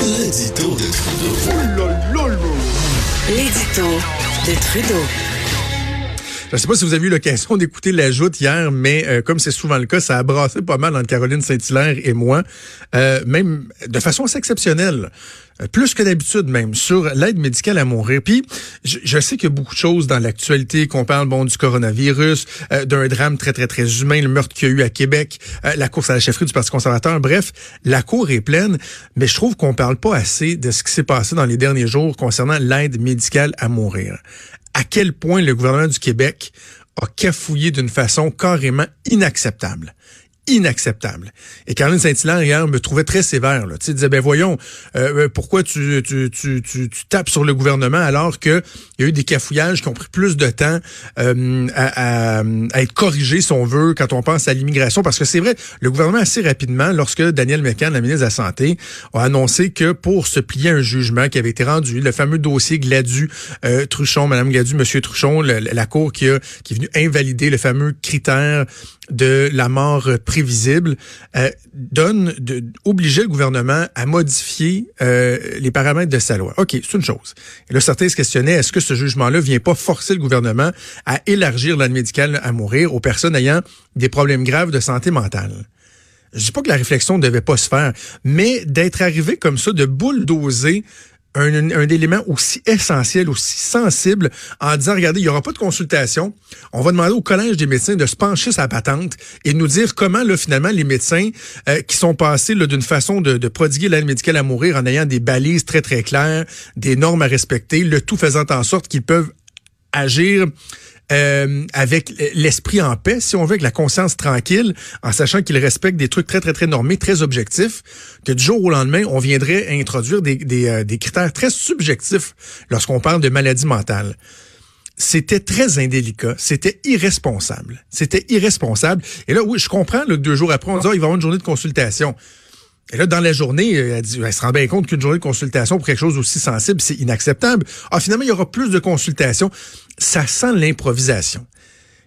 L'édito de Trudeau. L'édito de Trudeau. Je ne sais pas si vous avez eu l'occasion d'écouter la joute hier, mais euh, comme c'est souvent le cas, ça a brassé pas mal entre Caroline Saint-Hilaire et moi, euh, même de façon assez exceptionnelle. Euh, plus que d'habitude même, sur l'aide médicale à mourir. Puis, je, je sais qu'il y a beaucoup de choses dans l'actualité, qu'on parle bon du coronavirus, euh, d'un drame très, très, très humain, le meurtre qu'il y a eu à Québec, euh, la course à la chefferie du Parti conservateur. Bref, la cour est pleine, mais je trouve qu'on parle pas assez de ce qui s'est passé dans les derniers jours concernant l'aide médicale à mourir. À quel point le gouvernement du Québec a cafouillé d'une façon carrément inacceptable inacceptable. Et Caroline Saint-Hilaire, hier, me trouvait très sévère. Là. Sais, disait, ben voyons, euh, pourquoi tu, tu, tu, tu, tapes sur le gouvernement alors qu'il y a eu des cafouillages qui ont pris plus de temps euh, à, à, être corrigés, si on veut, quand on pense à l'immigration. Parce que c'est vrai, le gouvernement, assez rapidement, lorsque Daniel McCann, la ministre de la Santé, a annoncé que pour se plier à un jugement qui avait été rendu, le fameux dossier Gladu-Truchon, Madame Gladu, Monsieur Truchon, la Cour qui, a, qui est venue invalider le fameux critère de la mort prévisible euh, donne de, obligeait le gouvernement à modifier euh, les paramètres de sa loi. OK, c'est une chose. Et là, certains se questionnaient est-ce que ce jugement-là vient pas forcer le gouvernement à élargir l'aide médicale à mourir aux personnes ayant des problèmes graves de santé mentale? Je dis pas que la réflexion ne devait pas se faire, mais d'être arrivé comme ça, de bulldozer un, un, élément aussi essentiel, aussi sensible, en disant, regardez, il n'y aura pas de consultation. On va demander au Collège des médecins de se pencher sa patente et de nous dire comment, là, finalement, les médecins euh, qui sont passés d'une façon de, de prodiguer l'aide médicale à mourir en ayant des balises très, très claires, des normes à respecter, le tout faisant en sorte qu'ils peuvent agir euh, avec l'esprit en paix, si on veut, avec la conscience tranquille, en sachant qu'il respecte des trucs très, très, très normés, très objectifs, que du jour au lendemain, on viendrait introduire des, des, euh, des critères très subjectifs lorsqu'on parle de maladie mentale c'était très indélicat, c'était irresponsable. C'était irresponsable. Et là, oui, je comprends que deux jours après, on dit, oh, il va y avoir une journée de consultation. Et là, dans la journée, euh, elle, se rend bien compte qu'une journée de consultation pour quelque chose aussi sensible, c'est inacceptable. Ah, finalement, il y aura plus de consultations. Ça sent l'improvisation.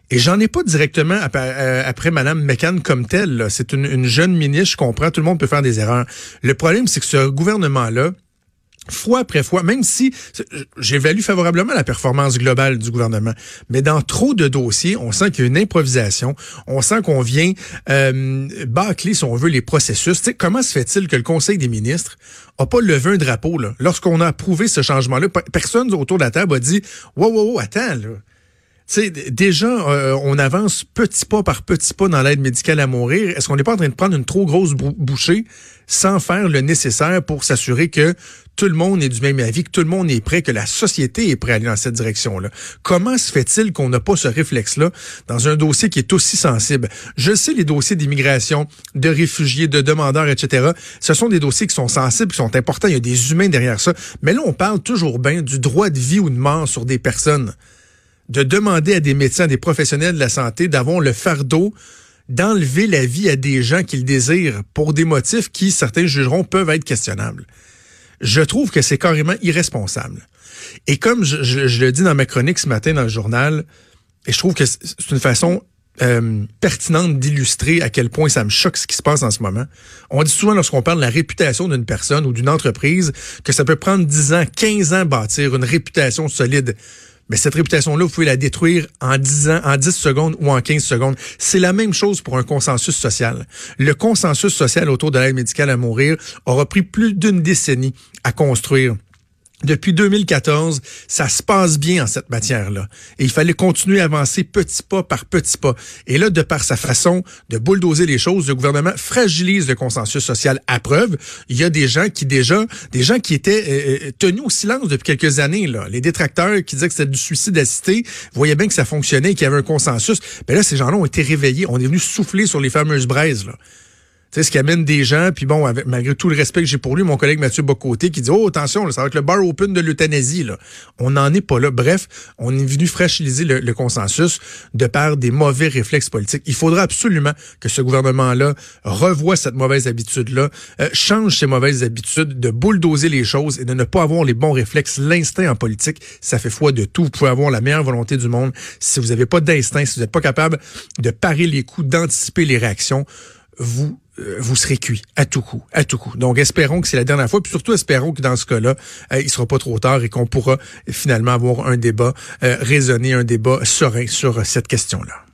Et j'en ai pas directement après, euh, après Mme McCann comme telle. C'est une, une jeune ministre, je comprends, tout le monde peut faire des erreurs. Le problème, c'est que ce gouvernement-là, fois après fois, même si j'évalue favorablement la performance globale du gouvernement, mais dans trop de dossiers, on sent qu'il y a une improvisation, on sent qu'on vient euh, bâcler, si on veut, les processus. comment se fait-il que le Conseil des ministres a pas levé un drapeau lorsqu'on a approuvé ce changement-là? Personne autour de la table a dit « Wow, wow, wow, attends, là. » sais, déjà, euh, on avance petit pas par petit pas dans l'aide médicale à mourir. Est-ce qu'on n'est pas en train de prendre une trop grosse bouchée sans faire le nécessaire pour s'assurer que tout le monde est du même avis, que tout le monde est prêt, que la société est prête à aller dans cette direction-là? Comment se fait-il qu'on n'a pas ce réflexe-là dans un dossier qui est aussi sensible? Je sais les dossiers d'immigration, de réfugiés, de demandeurs, etc. Ce sont des dossiers qui sont sensibles, qui sont importants. Il y a des humains derrière ça. Mais là, on parle toujours bien du droit de vie ou de mort sur des personnes de demander à des médecins, des professionnels de la santé d'avoir le fardeau d'enlever la vie à des gens qu'ils désirent pour des motifs qui, certains jugeront, peuvent être questionnables. Je trouve que c'est carrément irresponsable. Et comme je, le dis dans ma chronique ce matin dans le journal, et je trouve que c'est une façon euh, pertinente d'illustrer à quel point ça me choque ce qui se passe en ce moment. On dit souvent lorsqu'on parle de la réputation d'une personne ou d'une entreprise que ça peut prendre 10 ans, 15 ans bâtir une réputation solide. Mais cette réputation-là, vous pouvez la détruire en 10 ans, en 10 secondes ou en 15 secondes. C'est la même chose pour un consensus social. Le consensus social autour de l'aide médicale à mourir aura pris plus d'une décennie à construire. Depuis 2014, ça se passe bien en cette matière-là. Et il fallait continuer à avancer petit pas par petit pas. Et là, de par sa façon de bulldozer les choses, le gouvernement fragilise le consensus social à preuve. Il y a des gens qui déjà, des gens qui étaient euh, euh, tenus au silence depuis quelques années, là. Les détracteurs qui disaient que c'était du suicide assisté, voyaient bien que ça fonctionnait, qu'il y avait un consensus. Mais là, ces gens-là ont été réveillés. On est venu souffler sur les fameuses braises, là. Sais, ce qui amène des gens, puis bon, avec, malgré tout le respect que j'ai pour lui, mon collègue Mathieu Bocoté qui dit Oh, attention, là, ça va être le bar open de l'euthanasie. Là. On n'en est pas là. Bref, on est venu fragiliser le, le, consensus de par des mauvais réflexes politiques. Il faudra absolument que ce gouvernement-là revoie cette mauvaise habitude-là, euh, change ses mauvaises habitudes de bulldozer les choses et de ne pas avoir les bons réflexes. L'instinct en politique, ça fait foi de tout. Vous pouvez avoir la meilleure volonté du monde. Si vous n'avez pas d'instinct, si vous n'êtes pas capable de parer les coups, d'anticiper les réactions, vous vous serez cuit à tout coup, à tout coup. Donc espérons que c'est la dernière fois, puis surtout espérons que dans ce cas-là, euh, il sera pas trop tard et qu'on pourra finalement avoir un débat euh, raisonné, un débat serein sur cette question-là.